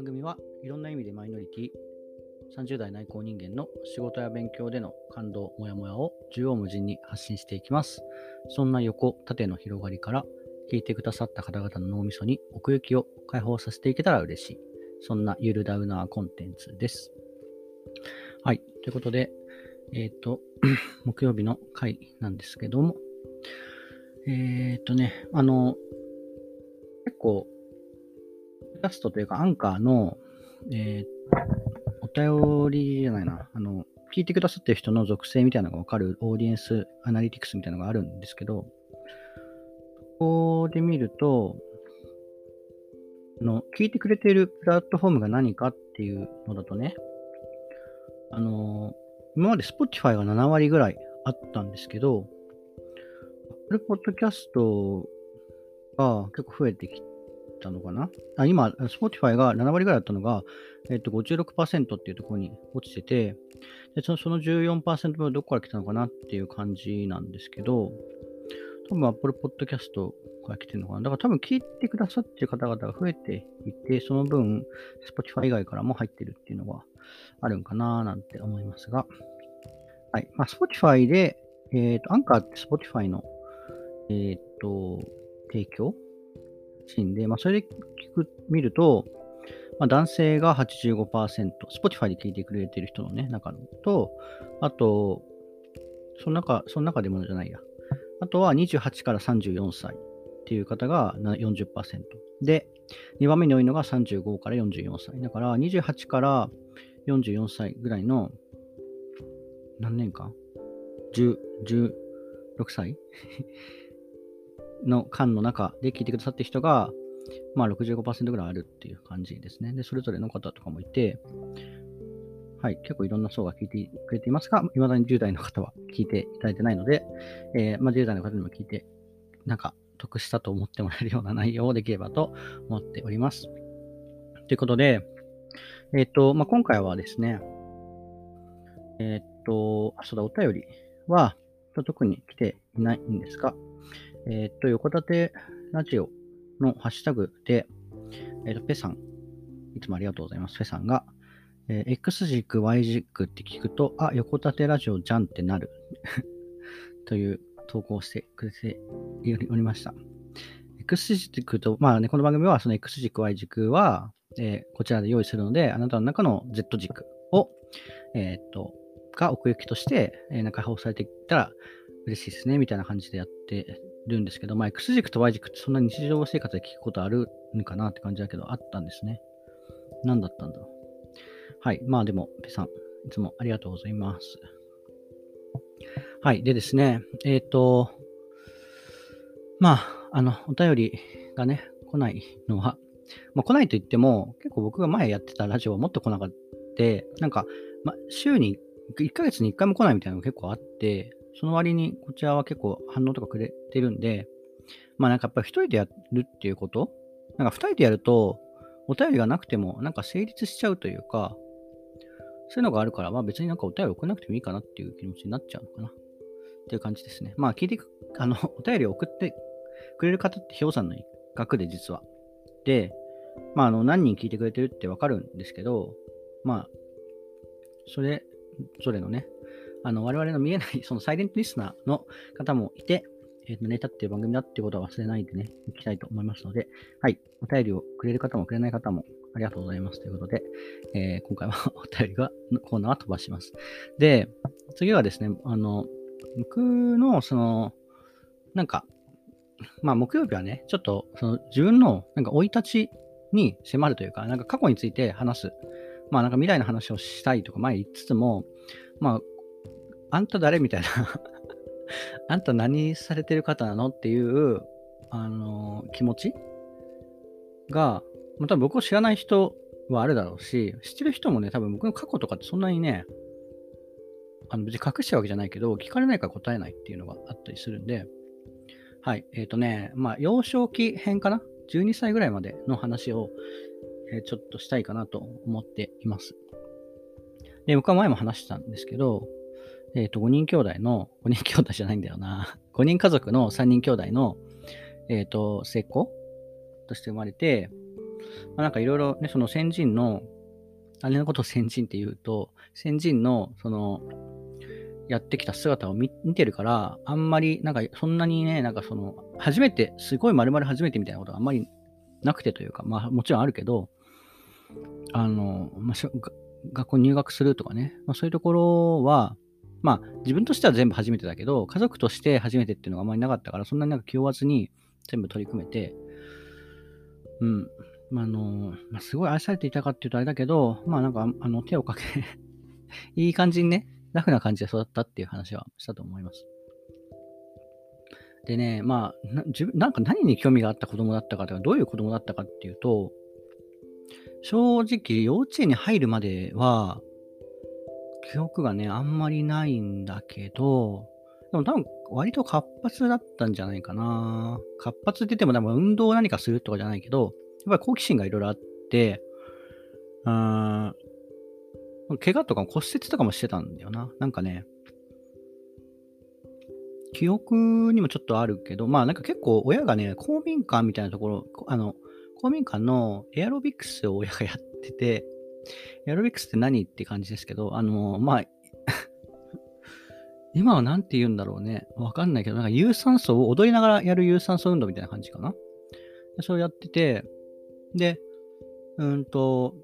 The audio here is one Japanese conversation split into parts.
番組はいろんな意味でマイノリティ、30代内向人間の仕事や勉強での感動、モヤモヤを縦横無尽に発信していきます。そんな横、縦の広がりから聞いてくださった方々の脳みそに奥行きを解放させていけたら嬉しい。そんなゆるダウナーコンテンツです。はい。ということで、えっ、ー、と、木曜日の回なんですけども、えっ、ー、とね、あの、結構、キャストというか、アンカーの、えー、お便りじゃないな、あの、聞いてくださってる人の属性みたいなのがわかるオーディエンスアナリティクスみたいなのがあるんですけど、ここで見ると、あの、聞いてくれているプラットフォームが何かっていうのだとね、あの、今まで Spotify が7割ぐらいあったんですけど、Apple Podcast が結構増えてきたのかな？あ今、Spotify が7割ぐらいだったのが、えっと、56%っていうところに落ちてて、でそのその14%分はどこから来たのかなっていう感じなんですけど、多分 Apple Podcast から来てるのかな？だから多分聞いてくださってる方々が増えていて、その分 Spotify 以外からも入ってるっていうのがあるんかななんて思いますが、はい。まあ、Spotify で、えっ、ー、と、アンカーって Spotify の、えっ、ー、と、提供シーンで、まあ、それで聞く、見ると、まあ、男性が85%、Spotify で聞いてくれてる人のね、中のと、あと、その中、その中でもじゃないや。あとは28から34歳っていう方が40%。で、2番目に多いのが35から44歳。だから28から44歳ぐらいの何年間 ?10、16歳の間の中で聞いてくださってる人が、まあ65%ぐらいあるっていう感じですね。で、それぞれの方とかもいて、はい、結構いろんな層が聞いてくれていますが、未だに10代の方は聞いていただいてないので、えー、まあ、10代の方にも聞いて、なんか得したと思ってもらえるような内容をできればと思っております。ということで、えっ、ー、と、まあ、今回はですね、えっ、ー、と、あ、そうだ、お便りは特に来ていないんですが、えっ、と、横立てラジオのハッシュタグで、えっ、と、ペさん、いつもありがとうございます。ペさんが、え X 軸、Y 軸って聞くと、あ、横立てラジオじゃんってなる という投稿をしてくれておりました。X 軸と、まあね、この番組はその X 軸、Y 軸は、えー、こちらで用意するので、あなたの中の Z 軸を、えっ、と、が奥行きとして、えー、なんか放されていったら嬉しいですね、みたいな感じでやってるんですけど、まあ、X 軸と Y 軸ってそんな日常生活で聞くことあるのかなって感じだけど、あったんですね。何だったんだろう。はい。まあでも、ペさん、いつもありがとうございます。はい。でですね、えっ、ー、と、まあ、あの、お便りがね、来ないのは、まあ、来ないと言っても、結構僕が前やってたラジオはもっと来なかった。なんか、まあ、週に1ヶ月に1回も来ないみたいなのが結構あって、その割にこちらは結構反応とかくれてるんで、まあなんかやっぱり一人でやるっていうこと？なんか二人でやると、お便りがなくてもなんか成立しちゃうというか、そういうのがあるから、まあ別になんかお便り送らなくてもいいかなっていう気持ちになっちゃうのかな。っていう感じですね。まあ聞いてあの、お便りを送ってくれる方って氷山の一角で実は。で、まああの何人聞いてくれてるってわかるんですけど、まあ、それぞれのね、あの、我々の見えない、そのサイレントリスナーの方もいて、えっ、ー、と、ネタっていう番組だっていうことは忘れないでね、いきたいと思いますので、はい、お便りをくれる方もくれない方もありがとうございますということで、えー、今回は お便りが、コーナーは飛ばします。で、次はですね、あの、僕の、その、なんか、まあ、木曜日はね、ちょっと、その、自分の、なんか、生い立ちに迫るというか、なんか過去について話すまあなんか未来の話をしたいとか前言いつつも、まあ、あんた誰みたいな あんた何されてる方なのっていう、あのー、気持ちが、また僕を知らない人はあるだろうし、知ってる人もね、多分僕の過去とかってそんなにね、あの別に隠しちゃうわけじゃないけど、聞かれないから答えないっていうのがあったりするんで、はい、えっ、ー、とね、まあ、幼少期編かな ?12 歳ぐらいまでの話をえちょっとしたいかなと思っています。で、僕は前も話したんですけど、えっ、ー、と、5人兄弟の、5人兄弟じゃないんだよな。5人家族の3人兄弟の、えっ、ー、と、末っ子？として生まれて、まあ、なんかいろいろね、その先人の、あれのことを先人って言うと、先人の、その、やってきた姿を見てるから、あんまり、なんかそんなにね、なんかその、初めて、すごい丸々初めてみたいなことがあんまりなくてというか、まあもちろんあるけど、あの、まあ、学校入学するとかね、まあ、そういうところは、まあ自分としては全部初めてだけど、家族として初めてっていうのがあまりなかったから、そんなになんか気負わずに全部取り組めて、うん。まあ、あの、まあ、すごい愛されていたかっていうとあれだけど、まあなんか、あの、手をかけ いい感じにね、ラフな感じで育ったっていう話はしたと思います。でね、まあ、な自分なんか何に興味があった子供だったかとか、どういう子供だったかっていうと、正直、幼稚園に入るまでは、記憶がね、あんまりないんだけど、でも多分、割と活発だったんじゃないかな。活発って言っても多分運動を何かするとかじゃないけど、やっぱり好奇心がいろいろあって、うん、怪我とか骨折とかもしてたんだよな。なんかね、記憶にもちょっとあるけど、まあなんか結構親がね、公民館みたいなところ、あの、公民館のエアロビクスを親がやってて、エアロビクスって何って感じですけど、あの、まあ、今は何て言うんだろうね。わかんないけど、なんか有酸素を踊りながらやる有酸素運動みたいな感じかな。それをやってて、で、うんと、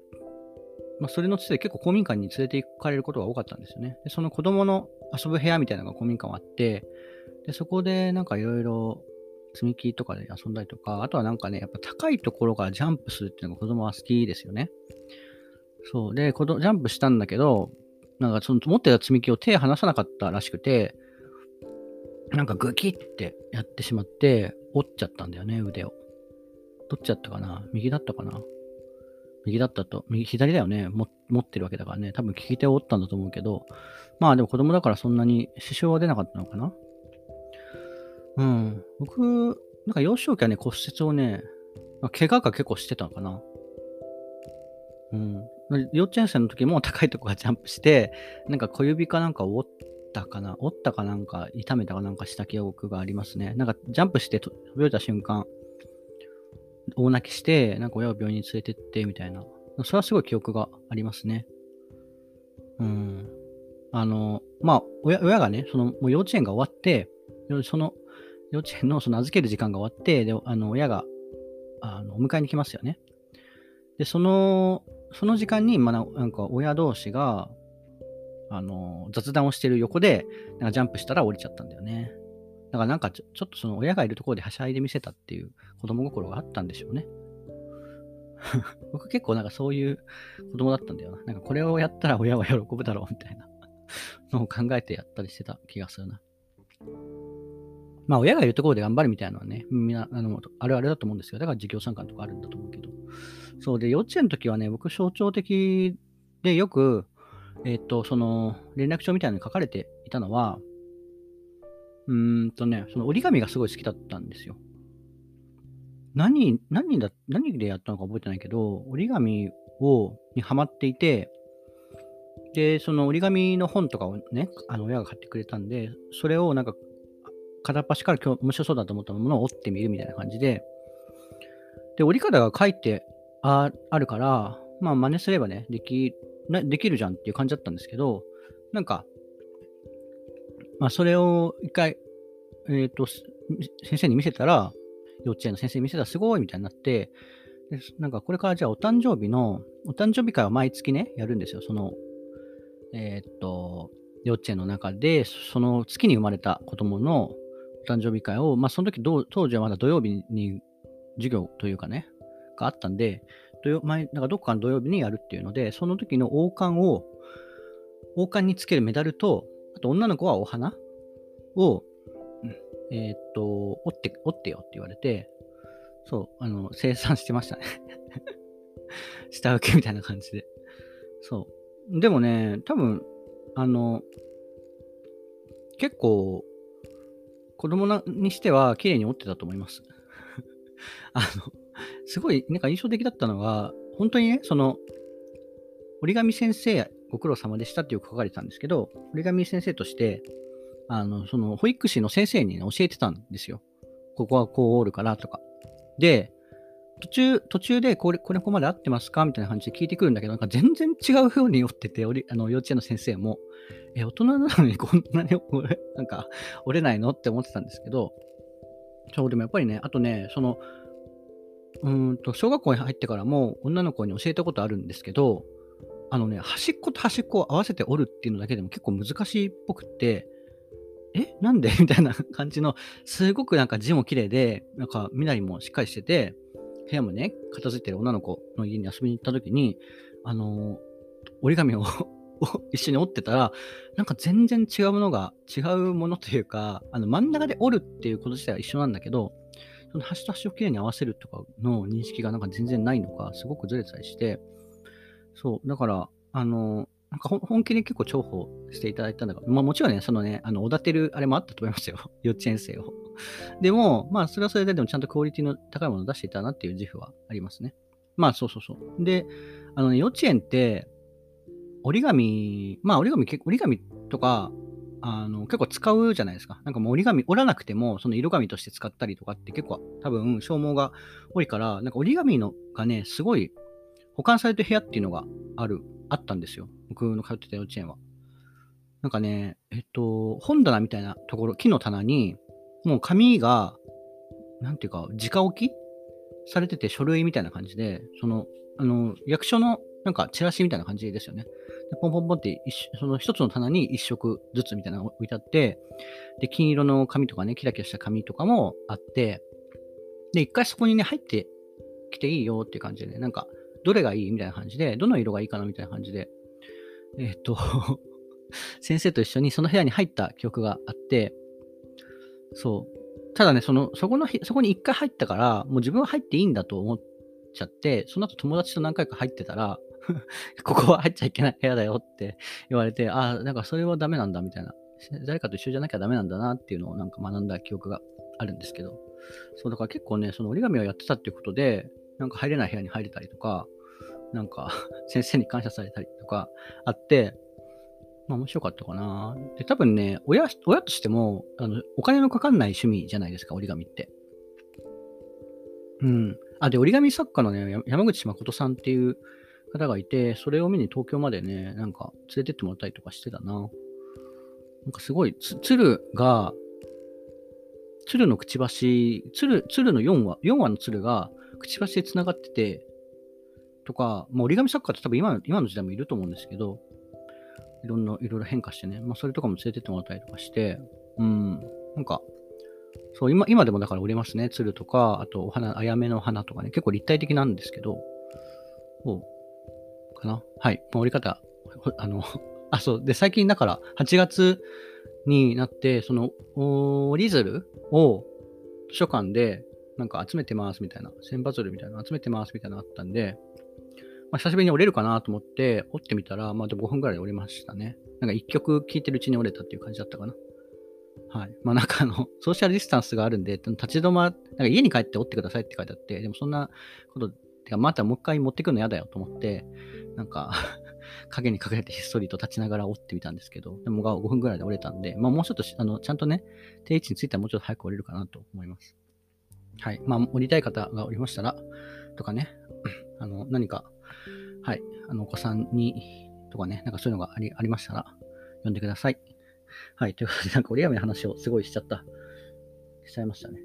まあ、それのつてで結構公民館に連れて行かれることが多かったんですよね。で、その子供の遊ぶ部屋みたいなのが公民館はあって、で、そこでなんかいろいろ積み木とかで遊んだりとか、あとはなんかね、やっぱ高いところからジャンプするっていうのが子供は好きですよね。そう。で、このジャンプしたんだけど、なんかその持ってた積み木を手離さなかったらしくて、なんかグキってやってしまって、折っちゃったんだよね、腕を。どっちだったかな？右だったかな？右だったと。右、左だよね？持ってるわけだからね。多分利き手を折ったんだと思うけど、まあでも子供だからそんなに支障は出なかったのかな？うん。僕、なんか幼少期はね、骨折をね、怪我が結構してたのかな。うん。幼稚園生の時も高いとこからジャンプして、なんか小指かなんか折ったかな折ったかなんか痛めたかなんかした記憶がありますね。なんかジャンプして飛び降りた瞬間、大泣きして、なんか親を病院に連れてってみたいな。それはすごい記憶がありますね。うん。あの、まあ、親親がね、その、もう幼稚園が終わって、その、幼稚園のその預ける時間が終わって、で、あの、親が、あの、お迎えに来ますよね。で、その、その時間に、まあ、なんか親同士が、あの、雑談をしてる横で、なんかジャンプしたら降りちゃったんだよね。だからなんかちょちょっとその親がいるところではしゃいで見せたっていう子供心があったんでしょうね。僕結構なんかそういう子供だったんだよな。なんかこれをやったら親は喜ぶだろうみたいなのを考えてやったりしてた気がするな。まあ親がいるところで頑張るみたいなのはね、みんなあのあるあるだと思うんですよ。だから授業参観とかあるんだと思うけど。そうで、幼稚園の時はね、僕象徴的でよく、えっ、と、その連絡帳みたいなのに書かれていたのは、うーんとね、その折り紙がすごい好きだったんですよ。何、何だ、何でやったのか覚えてないけど、折り紙を、にハマっていて、で、その折り紙の本とかをね、あの親が買ってくれたんで、それをなんか、片っ端から今日面白そうだと思ったものを折ってみるみたいな感じで、で、折り方が書いてああるから、まあ真似すればね、でき、なできるじゃんっていう感じだったんですけど、なんか、まあそれを一回、えっ、ー、と、先生に見せたら、幼稚園の先生に見せたらすごいみたいになって、でなんかこれからじゃあお誕生日の、お誕生日会は毎月ね、やるんですよ。その、えっ、ー、と、幼稚園の中で、その月に生まれた子供のお誕生日会を、まあその時当時はまだ土曜日に授業というかね、があったんで、土曜前なんかどっかの土曜日にやるっていうので、その時の王冠を、王冠につけるメダルと、あと女の子はお花を、えー、っと、折って、折ってよって言われて、そう、あの、生産してましたね 下請けみたいな感じで。そう。でもね、多分、あの、結構、子供にしては綺麗に折ってたと思います。あの、すごい、なんか印象的だったのが、本当にね、その、折り紙先生、ご苦労様でしたってよく書かれてたんですけど、折り紙先生として、あの、その、保育士の先生に、ね、教えてたんですよ。ここはこう折るからとか。で、途中、途中でこれ、これここまで合ってますか？みたいな感じで聞いてくるんだけど、なんか全然違う風に酔ってて、あの幼稚園の先生も、え、大人なのに こんなに俺、なんか折れないの？って思ってたんですけど、そう、でもやっぱりね、あとね、その、うんと、小学校に入ってからも女の子に教えたことあるんですけど、あのね、端っこと端っこを合わせて折るっていうのだけでも結構難しいっぽくって、えなんで？みたいな感じの、すごくなんか字も綺麗で、なんか身なりもしっかりしてて、部屋もね、片付いてる女の子の家に遊びに行った時に、あの折り紙 を一緒に折ってたら、なんか全然違うものが、違うものというか、あの真ん中で折るっていうこと自体は一緒なんだけど、その端と端をきれいに合わせるとかの認識がなんか全然ないのか、すごくずれたりして、そう、だから、あの、なんか本気で結構重宝していただいたんだから、まあもちろんね、そのね、あの、おだてるあれもあったと思いますよ。幼稚園生を。でも、まあそれはそれででもちゃんとクオリティの高いものを出していたなっていう自負はありますね。まあそうそうそう。で、あのね、幼稚園って、折り紙、まあ折り紙、折り紙とか、あの結構使うじゃないですか。なんかもう折り紙折らなくても、その色紙として使ったりとかって結構多分消耗が多いから、なんか折り紙のがね、すごい保管されてる部屋っていうのがある、あったんですよ。僕の通ってた幼稚園は。なんかね、えっと、本棚みたいなところ、木の棚に、もう紙が、なんていうか、直置きされてて書類みたいな感じで、その、あの、役所のなんかチラシみたいな感じですよね。でポンポンポンってその一つの棚に一色ずつみたいなのが置いてあって、で、金色の紙とかね、キラキラした紙とかもあって、で、一回そこにね、入ってきていいよっていう感じでね、なんか、どれがいいみたいな感じで、どの色がいいかなみたいな感じで、えっ、と 先生と一緒にその部屋に入った記憶があって、そう。ただね、その、そこの、そこに一回入ったから、もう自分は入っていいんだと思っちゃって、その後友達と何回か入ってたら、ここは入っちゃいけない部屋だよって言われて、ああ、なんかそれはダメなんだみたいな。誰かと一緒じゃなきゃダメなんだなっていうのをなんか学んだ記憶があるんですけど。そう、だから結構ね、その折り紙をやってたっていうことで、なんか入れない部屋に入れたりとか、なんか 先生に感謝されたりとかあって、まあ面白かったかな。で、多分ね、親、親としても、あの、お金のかかんない趣味じゃないですか、折り紙って。うん。あ、で、折り紙作家のね、山口誠さんっていう方がいて、それを見に東京までね、なんか連れてってもらったりとかしてたな。なんかすごい、鶴が、鶴のくちばし、鶴、鶴の4話、4話の鶴がくちばしで繋がってて、とか、まあ、折り紙作家って多分今今の時代もいると思うんですけど、いろんな、いろいろ変化してね、まあ、それとかも連れてってもらったりとかして、うん、なんか、そう、今、今でもだから売れますね。鶴とか、あとお花、あやめの花とかね、結構立体的なんですけど、かな。はい。折り方、あの、あ、そう。で、最近だから、8月になって、その、折り鶴を図書館で、なんか集めてますみたいな、千羽鶴みたいな集めてますみたいなのあったんで、まあ、久しぶりに折れるかなと思って、折ってみたら、まあ、で5分ぐらいで折れましたね。なんか1曲聴いてるうちに折れたっていう感じだったかな。はい。まあ、なんかあの、ソーシャルディスタンスがあるんで、立ち止ま、なんか家に帰って折ってくださいって書いてあって、でもそんなこと、てか、またもう一回持ってくるの嫌だよと思って、なんか 影に隠れてひっそりと立ちながら折ってみたんですけど、でも5分ぐらいで折れたんで、まあもうちょっとあのちゃんとね、定位置についたらもうちょっと早く折れるかなと思います。はい。まあ、折りたい方がおりましたら、とかね、あの、何かはい。あの、お子さんに、とかね、なんかそういうのがありありましたら、読んでください。はい。ということで、なんか折り紙の話をすごいしちゃった。しちゃいましたね。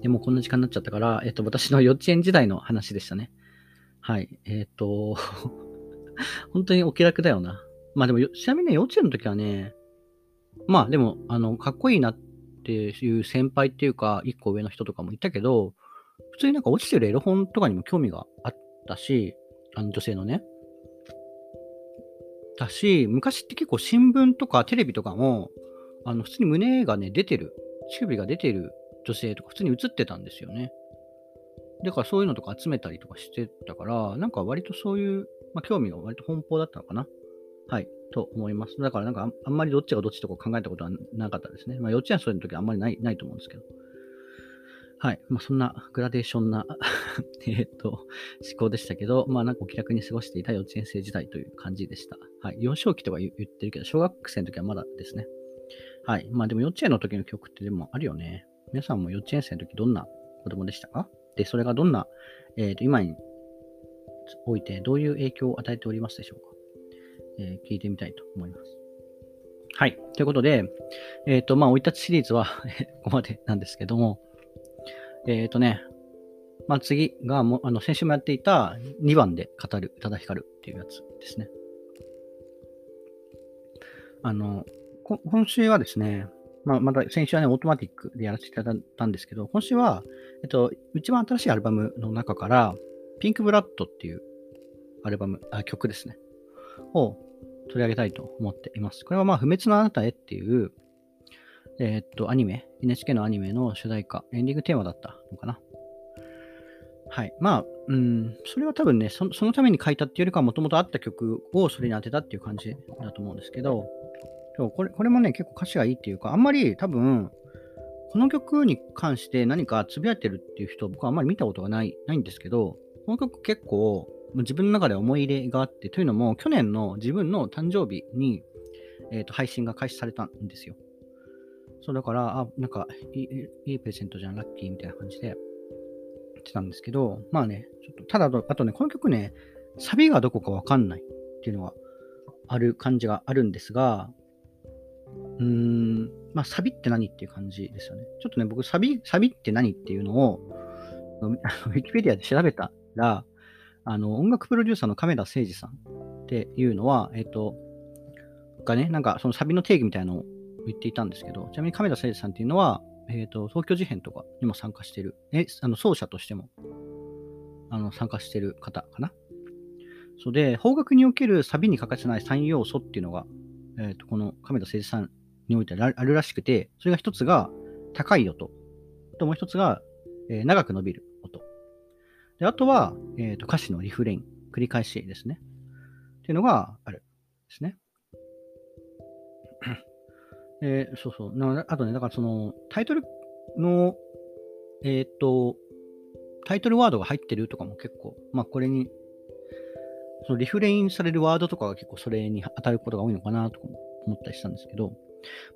でもこんな時間になっちゃったから、えっと、私の幼稚園時代の話でしたね。はい。えっと、本当にお気楽だよな。まあでも、ちなみにね、幼稚園の時はね、まあでも、あの、かっこいいなっていう先輩っていうか、一個上の人とかもいたけど、普通になんか落ちてるエロ本とかにも興味があったし、あの女性のね。だし、昔って結構新聞とかテレビとかも、あの普通に胸がね、出てる、乳首が出てる女性とか普通に映ってたんですよね。だからそういうのとか集めたりとかしてたから、なんか割とそういう、まあ、興味が割と奔放だったのかな。はい。と思います。だからなんかあんまりどっちがどっちとか考えたことはなかったですね。まあ幼稚園そういう時はあんまりないないと思うんですけど。はい。まあ、そんなグラデーションな えっと、思考でしたけど、まあ、なんかお気楽に過ごしていた幼稚園生時代という感じでした。はい。幼少期とか言ってるけど、小学生の時はまだですね。はい。まあ、でも幼稚園の時の曲ってでもあるよね。皆さんも幼稚園生の時どんな子供でしたか？で、それがどんな、えー、と今においてどういう影響を与えておりますでしょうか、えー、聞いてみたいと思います。はい。ということで、えっ、ー、と、まあ、生い立ちシリーズは ここまでなんですけども、えっ、ー、とね、まあ、次がも、あの、先週もやっていた2番で語る宇多田ヒカルっていうやつですね。あの、今週はですね、まあ、また先週はね、オートマティックでやらせていただいたんですけど、今週は、えっと、一番新しいアルバムの中から、ピンクブラッドっていうアルバム、あ曲ですね、を取り上げたいと思っています。これはまあ、不滅のあなたへっていう、えー、っと、アニメ、NHK のアニメの主題歌、エンディングテーマだったのかな。はい。まあ、うん、それは多分ね、そのために書いたっていうよりかは、もともとあった曲をそれに当てたっていう感じだと思うんですけど、そうこれこれもね、結構歌詞がいいっていうか、あんまり多分、この曲に関して何かつぶやいてるっていう人、僕はあんまり見たことがないないんですけど、この曲結構自分の中で思い入れがあって、というのも、去年の自分の誕生日に、えーと、配信が開始されたんですよ。そうだから、あ、なんかいい、いいプレゼントじゃん、ラッキーみたいな感じで、言ってたんですけど、まあね、ちょっと、ただ、あとね、この曲ね、サビがどこかわかんないっていうのはある感じがあるんですが、うーん、まあ、サビって何っていう感じですよね。ちょっとね、僕、サビ、サビって何っていうのを、ウィキペディアで調べたら、あの、音楽プロデューサーの亀田誠二さんっていうのは、えっ、ー、と、がね、なんかそのサビの定義みたいなのを言っていたんですけど、ちなみに亀田誠二さんっていうのは、えっ、と、東京事変とかにも参加してる、え、あの、奏者としても、あの、参加してる方かな。そうで、邦楽におけるサビに欠かせない3要素っていうのが、えっ、ー、と、この亀田誠二さんにおいてあるらしくて、それが一つが高い音。ともう一つが、えー、長く伸びる音。で、あとは、えーと、歌詞のリフレイン、繰り返しですね。っていうのがあるですね。えー、そうそう。あとね、だからそのタイトルの、えっ、ー、と、タイトルワードが入ってるとかも結構、まあこれに、そのリフレインされるワードとかが結構それに当たることが多いのかなと思ったりしたんですけど、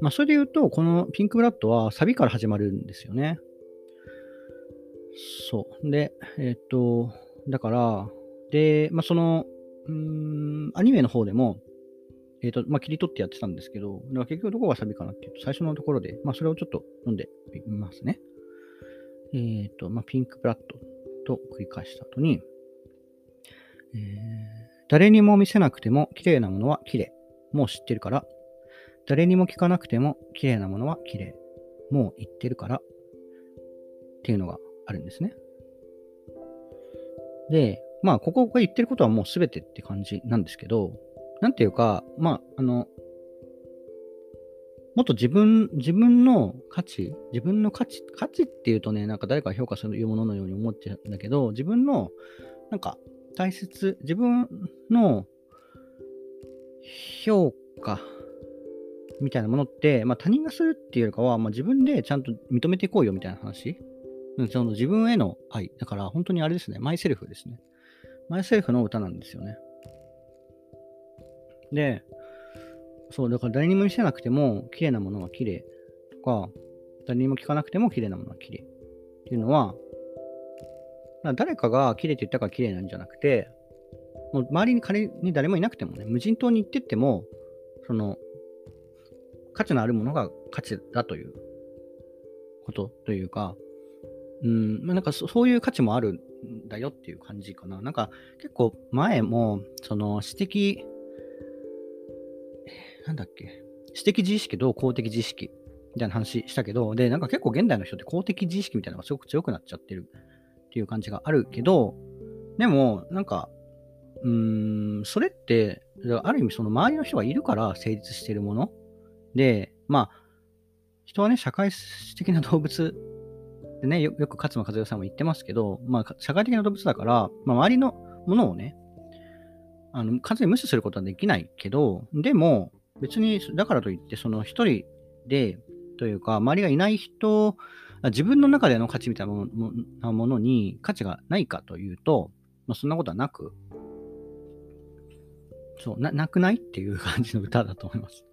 まあ、それで言うと、このピンクブラッドはサビから始まるんですよね。そう。で、えっ、と、だから、で、まあ、その、うん、アニメの方でも、えっ、と、まあ、切り取ってやってたんですけど、だから結局どこがサビかなっていうと、最初のところで、まあ、それをちょっと読んでみますね。えっ、と、まあ、ピンクブラッドと繰り返した後に、え、誰にも見せなくても綺麗なものは綺麗。もう知ってるから、誰にも聞かなくても綺麗なものは綺麗。もう言ってるから。っていうのがあるんですね。で、まあ、ここが言ってることはもう全てって感じなんですけど、なんていうか、まあ、あの、もっと自分、自分の価値、自分の価値、価値っていうとね、なんか誰かが評価するもののように思っちゃうんだけど、自分の、なんか大切、自分の評価みたいなものって、まあ、他人がするっていうよりかは、まあ、自分でちゃんと認めていこうよみたいな話。その自分への愛。だから本当にあれですね。マイセルフですね。マイセルフの歌なんですよね。で、そう、だから誰にも見せなくても綺麗なものは綺麗とか、誰にも聞かなくても綺麗なものは綺麗っていうのは、誰かが綺麗って言ったから綺麗なんじゃなくて、もう周りに仮に誰もいなくてもね、無人島に行ってっても、その、価値のあるものが価値だということというか、うん、まあ、なんかそういう価値もあるんだよっていう感じかな。なんか結構前も、その私的、なんだっけ、私的自意識と公的自意識みたいな話したけど、で、なんか結構現代の人って公的自意識みたいなのがすごく強くなっちゃってるっていう感じがあるけど、でも、なんか、うーん、それって、ある意味その周りの人がいるから成立してるもの。で、まあ、人はね、社会的な動物でね、よよく勝間和代さんも言ってますけど、まあ、社会的な動物だから、まあ、周りのものをね、あの完全に無視することはできないけど、でも、別に、だからといって、その一人で、というか、周りがいない人、自分の中での価値みたいなものに価値がないかというと、まあ、そんなことはなく、そうな、なくないっていう感じの歌だと思います。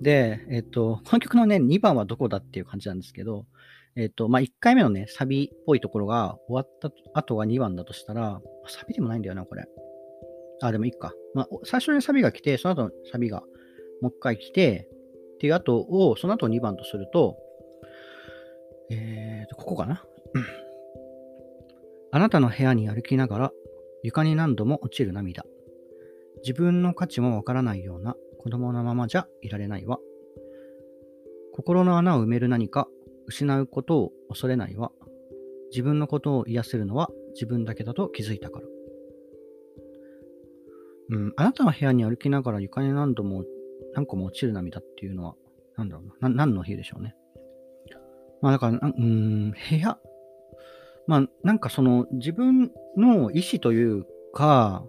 で、えっと、この曲のね、2番はどこだっていう感じなんですけど、えっ、と、まあ、1回目のね、サビっぽいところが終わった後が2番だとしたら、サビでもないんだよな、これ。あ、でもいいか。まあ、最初にサビが来て、その後サビがもう一回来て、っていう後を、その後2番とすると、えーと、ここかな？あなたの部屋に歩きながら、床に何度も落ちる涙。自分の価値もわからないような子供のままじゃいられないわ。心の穴を埋める何か、失うことを恐れないわ。自分のことを癒せるのは自分だけだと気づいたから。うん、あなたの部屋に歩きながら床に何度も何個も落ちる涙っていうのは、なんだろう。な何の日でしょうね？まあだから、うん、部屋？まあなんかその自分の意思というか、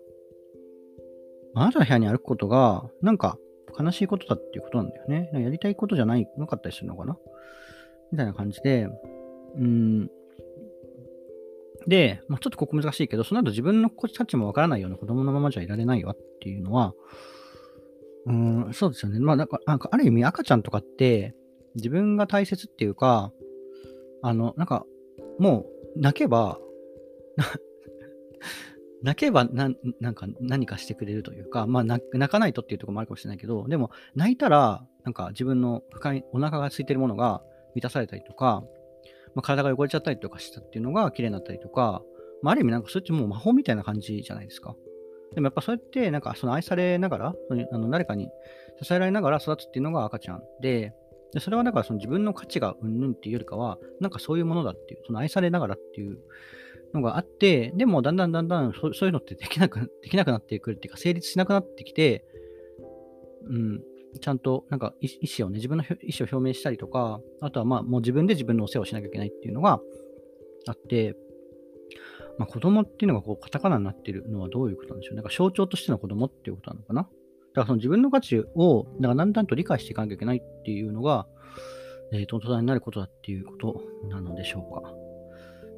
あなたの部屋に歩くことが、なんか悲しいことだっていうことなんだよね。やりたいことじゃない、なかったりするのかな？みたいな感じで、うん。で、まあ、ちょっとここ難しいけど、その後自分の価値もわからないような子供のままじゃいられないわっていうのは、うん、そうですよね。まあ、なんか、なんかある意味赤ちゃんとかって、自分が大切っていうか、あの、なんか、もう、泣けば、泣けばな、なんか何かしてくれるというか、まあ泣かないとっていうところもあるかもしれないけど、でも泣いたら、なんか自分の深い、お腹が空いてるものが満たされたりとか、まあ、体が汚れちゃったりとかしたっていうのが綺麗になったりとか、まあ、ある意味なんかそれってもう魔法みたいな感じじゃないですか。でもやっぱそうやって、なんかその愛されながら、あの誰かに支えられながら育つっていうのが赤ちゃんで、でそれはだからその自分の価値がうんぬんっていうよりかは、なんかそういうものだっていう、その愛されながらっていうのがあって、でもだんだんだんだんそういうのってできなくできなくなってくるっていうか、成立しなくなってきて、うん、ちゃんとなんか意思をね、自分の意思を表明したりとか、あとはまあもう自分で自分のお世話をしなきゃいけないっていうのがあって、まあ、子供っていうのがこうカタカナになってるのはどういうことなんでしょう？ねなんか象徴としての子供っていうことなのかな？だからその自分の価値をだからだんだんと理解していかなきゃいけないっていうのが、えー、と、大人になることだっていうことなのでしょうか。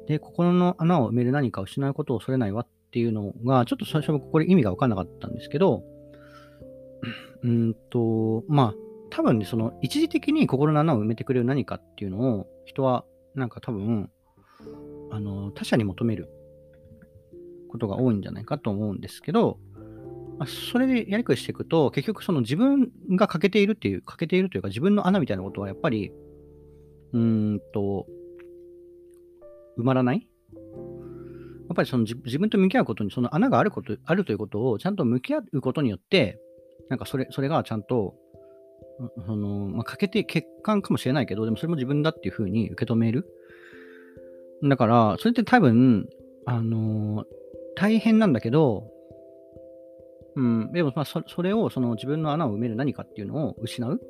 で、心の穴を埋める何かを失うことを恐れないわっていうのが、ちょっと最初はこれ意味が分かんなかったんですけど、うんと、まあ、多分ね、その一時的に心の穴を埋めてくれる何かっていうのを人はなんか多分、あの、他者に求めることが多いんじゃないかと思うんですけど、まあ、それでやりくりしていくと、結局その自分が欠けているっていう、欠けているというか自分の穴みたいなことはやっぱり、うーんと、埋まらないやっぱりその自分と向き合うことに、その穴があること、あるということをちゃんと向き合うことによって、なんかそれ、それがちゃんと、その、まあ、欠けて欠陥かもしれないけど、でもそれも自分だっていうふうに受け止める。だから、それって多分、あのー、大変なんだけど、うん、でもまあそれをその自分の穴を埋める何かっていうのを失う？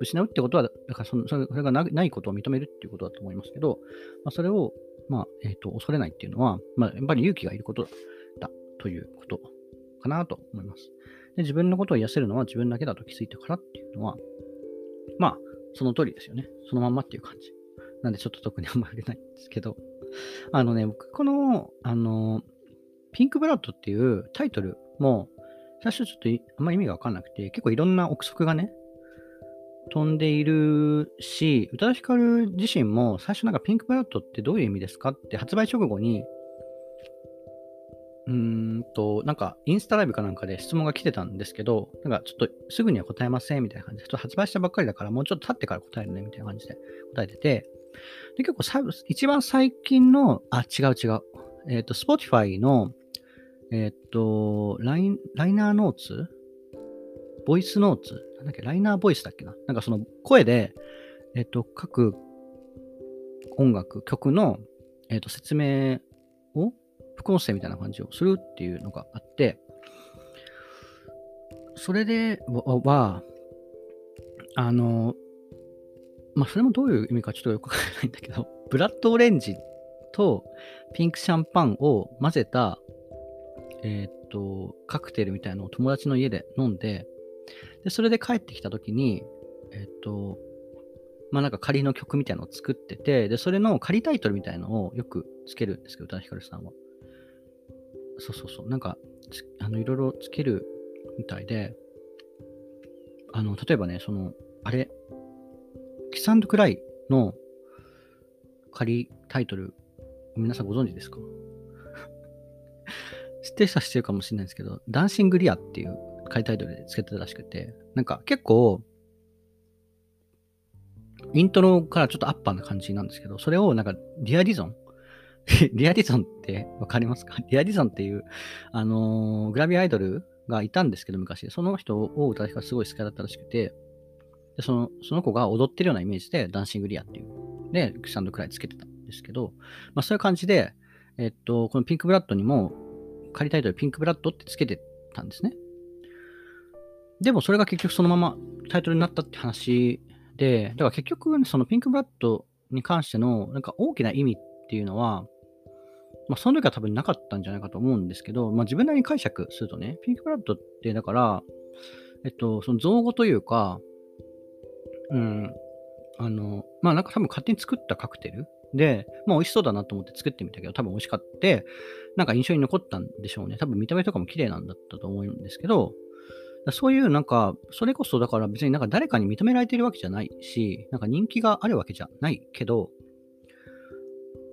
失うってことは、だからそのそれがないことを認めるっていうことだと思いますけど、まあ、それを、まあえーと、恐れないっていうのは、まあ、やっぱり勇気がいることだということかなと思います。で自分のことを癒せるのは自分だけだと気づいたからっていうのは、まあ、その通りですよね。そのまんまっていう感じ。なんでちょっと特にあんまり触れないんですけど、あのね、僕、この、あの、ピンクブラッドっていうタイトルも、最初ちょっとあんまり意味がわかんなくて、結構いろんな憶測がね、飛んでいるし、宇多田ヒカル自身も最初なんかピンクブラッドってどういう意味ですかって発売直後にうーんと、なんか、インスタライブかなんかで質問が来てたんですけど、なんか、ちょっとすぐには答えませんみたいな感じで、ちょっと発売したばっかりだから、もうちょっと経ってから答えるねみたいな感じで答えてて、で、結構さ、一番最近の、あ、違う違う。えっ、ー、と、Spotify の、えっ、とライ、ライナーノーツ？ボイスノーツ？なんだっけ？ライナーボイスだっけな？なんかその声で、えっ、と、各音楽、曲の、えっ、と、説明を副音声みたいな感じをするっていうのがあって、それでは、あの、まあ、それもどういう意味かちょっとよくわからないんだけど、ブラッドオレンジとピンクシャンパンを混ぜた、えー、っと、カクテルみたいなのを友達の家で飲んで、で、それで帰ってきた時に、えー、っと、まあなんか仮の曲みたいなのを作ってて、で、それの仮タイトルみたいなのをよくつけるんですけど、宇多田ヒカルさんは。そうそうそう。なんか、あの、いろいろつけるみたいで、あの、例えばね、その、あれ、キサンドクライの、仮タイトル、皆さんご存知ですか？ってる人は知ってるかもしれないですけど、ダンシングリアっていう仮タイトルでつけてたらしくて、なんか結構、イントロからちょっとアッパーな感じなんですけど、それをなんかリアディゾン リアディゾンってわかりますか？リアディゾンっていう、あのー、グラビアアイドルがいたんですけど、昔。その人を歌う人がすごい好きだったらしくて、でそのその子が踊ってるようなイメージで、ダンシングリアっていう。で、クサンドくらいつけてたんですけど、まあそういう感じで、えっと、このピンクブラッドにも、仮タイトルピンクブラッドってつけてたんですね。でもそれが結局そのままタイトルになったって話で、だから結局、ねそのピンクブラッドに関してのなんか大きな意味っていうのは、まあ、その時は多分なかったんじゃないかと思うんですけど、まあ、自分なりに解釈するとね、ピンクブラッドってだから、えっと、その造語というか、うん、あの、まあなんか多分勝手に作ったカクテルで、まあ美味しそうだなと思って作ってみたけど、多分美味しかった。なんか印象に残ったんでしょうね。多分見た目とかも綺麗なんだったと思うんですけど、そういうなんか、それこそだから別になんか誰かに認められてるわけじゃないし、なんか人気があるわけじゃないけど、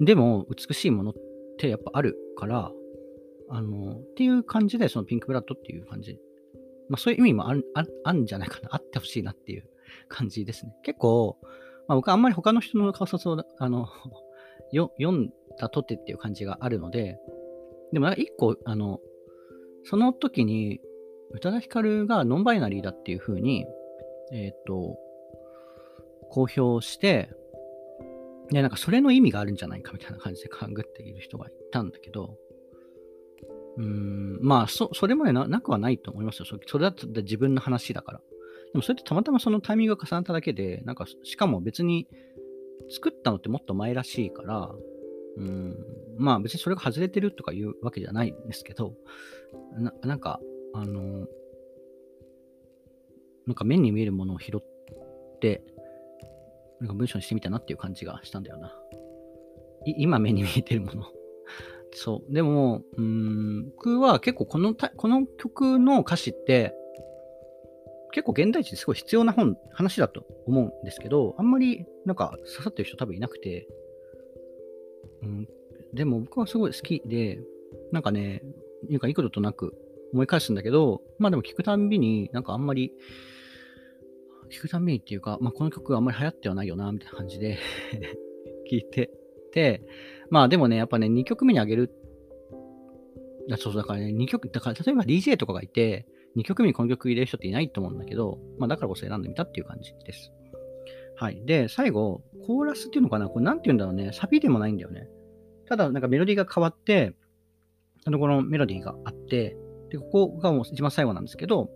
でも美しいものってやっぱあるから、あの、っていう感じでそのピンクブラッドっていう感じ。まあそういう意味もあるんじゃないかな。あってほしいなっていう感じですね。結構、まあ、僕あんまり他の人の考察をあの 読んだとてっていう感じがあるので、でも一個、あの、その時に宇多田ヒカルがノンバイナリーだっていうふうに、えっ、ー、と、公表して、で、なんかそれの意味があるんじゃないかみたいな感じで勘ぐっている人がいたんだけど、うーん、まあ、そ、それもねな、なくはないと思いますよ。それだって自分の話だから。でもそれってたまたまそのタイミングが重なっただけで、なんか、しかも別に作ったのってもっと前らしいから、うん、まあ別にそれが外れてるとかいうわけじゃないんですけど、ななんか、あの、なんか目に見えるものを拾って、なんか文章にしてみたなっていう感じがしたんだよな。い今目に見えてるもの。そう。でも、うん、僕は結構このこの曲の歌詞って、結構現代人すごい必要な本、話だと思うんですけど、あんまりなんか刺さってる人多分いなくて、うん、でも僕はすごい好きで、なんかね、なんか幾度となく思い返すんだけど、まあでも聞くたんびになんかあんまり、聞くたんびにっていうか、まあこの曲あんまり流行ってはないよな、みたいな感じで 聞いてて、まあでもね、やっぱね、2曲目にあげる、そうだからね、2曲、だから例えば DJ とかがいて、2曲目にこの曲入れる人っていないと思うんだけど、まあだからこそ選んでみたっていう感じです。はい。で、最後、コーラスっていうのかな？これなんて言うんだろうね。サビでもないんだよね。ただ、なんかメロディーが変わって、あの、このメロディーがあって、で、ここがもう一番最後なんですけど、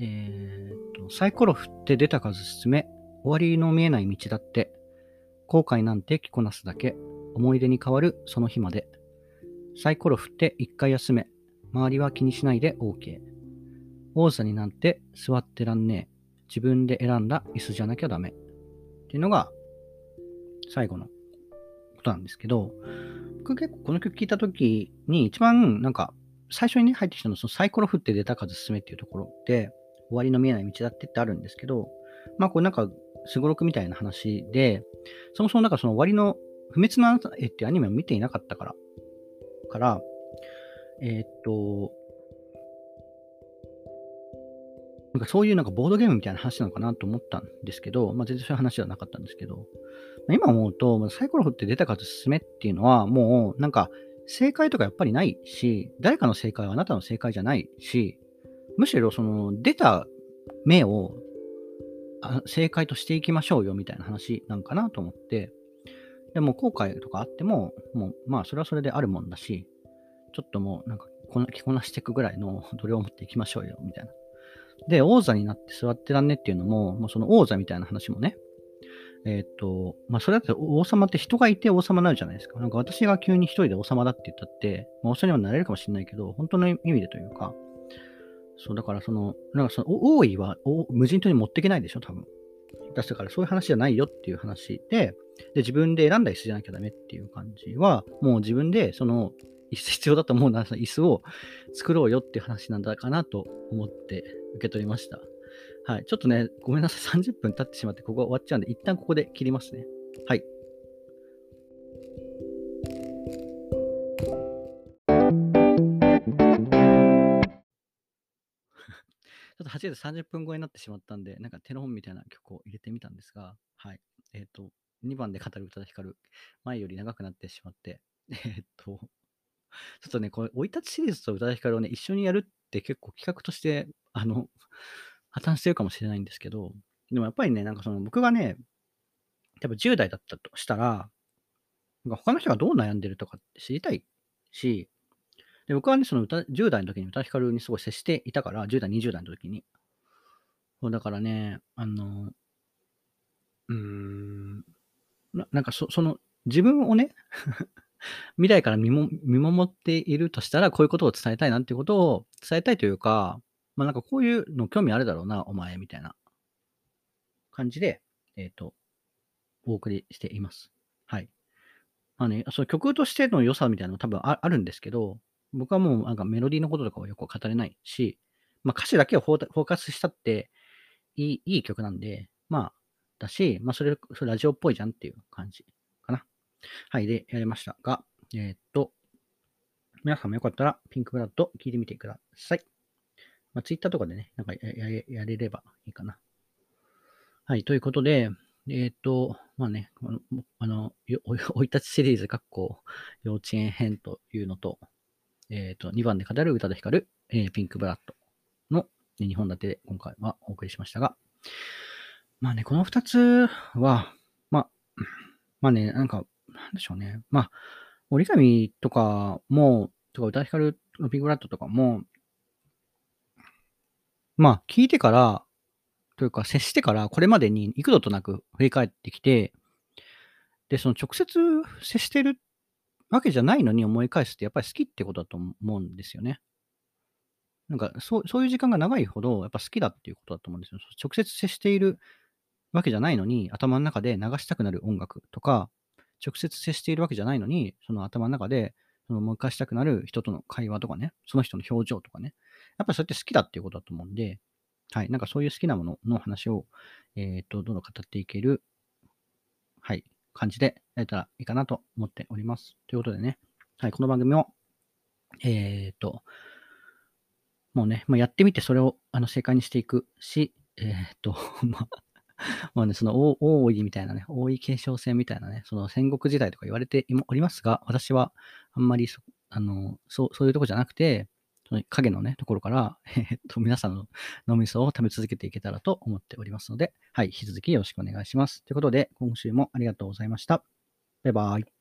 えー、と、サイコロ振って出た数進め、終わりの見えない道だって、後悔なんて着こなすだけ、思い出に変わるその日まで。サイコロ振って一回休め、周りは気にしないで OK。王座になんて座ってらんねえ。自分で選んだ椅子じゃなきゃダメ。っていうのが最後のことなんですけど、僕結構この曲聴いた時に一番なんか最初にね入ってきたのはそのサイコロ振って出た数進めっていうところで終わりの見えない道だってってあるんですけど、まあこれなんかすごろくみたいな話で、そもそもなんかその終わりの不滅のあなたへっていうアニメを見ていなかったから、から、えー、っと、なんかそういうなんかボードゲームみたいな話なのかなと思ったんですけど、まあ、全然そういう話ではなかったんですけど、今思うと、サイコロ振って出た数進めっていうのは、もうなんか正解とかやっぱりないし、誰かの正解はあなたの正解じゃないし、むしろその出た目を正解としていきましょうよみたいな話なんかなと思って、でも後悔とかあっても、もうまあそれはそれであるもんだし、ちょっともうなんか着こなしていくぐらいのどれを持っていきましょうよみたいな。で、王座になって座ってらんねっていうのも、もうその王座みたいな話もね、えっ、と、まあ、それだって王様って人がいて王様になるじゃないですか。なんか私が急に一人で王様だって言ったって、まあ、王様にはなれるかもしれないけど、本当の意味でというか、そう、だからその、なんかその、王位は無人島に持っていけないでしょ、多分。だからそういう話じゃないよっていう話で、で、自分で選んだ椅子じゃなきゃダメっていう感じは、もう自分でその必要だと思うなら椅子を作ろうよっていう話なんだかなと思って受け取りました。はい。ちょっとね、ごめんなさい。30分経ってしまって、ここ終わっちゃうんで、一旦ここで切りますね。はい。ちょっと8時30分超えになってしまったんで、なんかテロ本みたいな曲を入れてみたんですが、はい。えっ、ー、と、2番で語る歌田ヒカル、前より長くなってしまって、えっ、ー、と、ちょっとね、これ、生い立ちシリーズと歌で光るをね、一緒にやるって結構企画として、あの、破綻してるかもしれないんですけど、でもやっぱりね、なんかその僕がね、多分10代だったとしたら、なんか他の人がどう悩んでるとか知りたいし、で僕はね、その歌10代の時に歌光にすごい接していたから、10代、20代の時に。そうだからね、あの、うーん、ななんかそその、自分をね未来から見も見守っているとしたら、こういうことを伝えたいなっていうことを伝えたいというか、まあなんかこういうの興味あるだろうな、お前、みたいな感じで、えっ、ー、と、お送りしています。はい。まあね、その曲としての良さみたいなの多分あるんですけど、僕はもうなんかメロディーのこととかはよく語れないし、まあ歌詞だけをフォーカスしたっていいいい曲なんで、まあ、だし、まあそれ、それラジオっぽいじゃんっていう感じ。はい、で、やりましたが、えー、っと、皆さんもよかったらピンクブラッド聞いてみてください。まあ、ツイッターとかでね、なんかやややれればいいかな。はい、ということで、えっ、と、まあね、あの、あのお い立ちシリーズ、かっこ幼稚園編というのと、えっ、と、2番で語る歌で光る、えー、ピンクブラッドの2本立てで今回はお送りしましたが、まあね、この2つは、まあ、まあね、なんか、なんでしょうね。まあ、折り紙とかも、とか歌光るのピンクブラッドとかも、まあ、聞いてから、というか、接してから、これまでに幾度となく振り返ってきて、で、その直接接してるわけじゃないのに思い返すって、やっぱり好きってことだと思うんですよね。なんか、そうそういう時間が長いほど、やっぱ好きだっていうことだと思うんですよ。直接接しているわけじゃないのに、頭の中で流したくなる音楽とか、直接接しているわけじゃないのに、その頭の中で、その思い返したくなる人との会話とかね、その人の表情とかね、やっぱりそうやって好きだっていうことだと思うんで、はい。なんかそういう好きなものの話を、えっ、と、どんどん語っていける、はい、感じでやれたらいいかなと思っております。ということでね、はい、この番組を、えっ、ー、と、もうね、まあ、やってみてそれをあの正解にしていくし、えっ、と、まあ、まあね、その大いみたいなね、大い継承戦みたいなね、その戦国時代とか言われておりますが、私はあんまりそあのそうそういうとこじゃなくて、その影のね、ところから、え、っと、皆さんの脳みそを食べ続けていけたらと思っておりますので、はい、引き続きよろしくお願いします。ということで、今週もありがとうございました。バイバイ。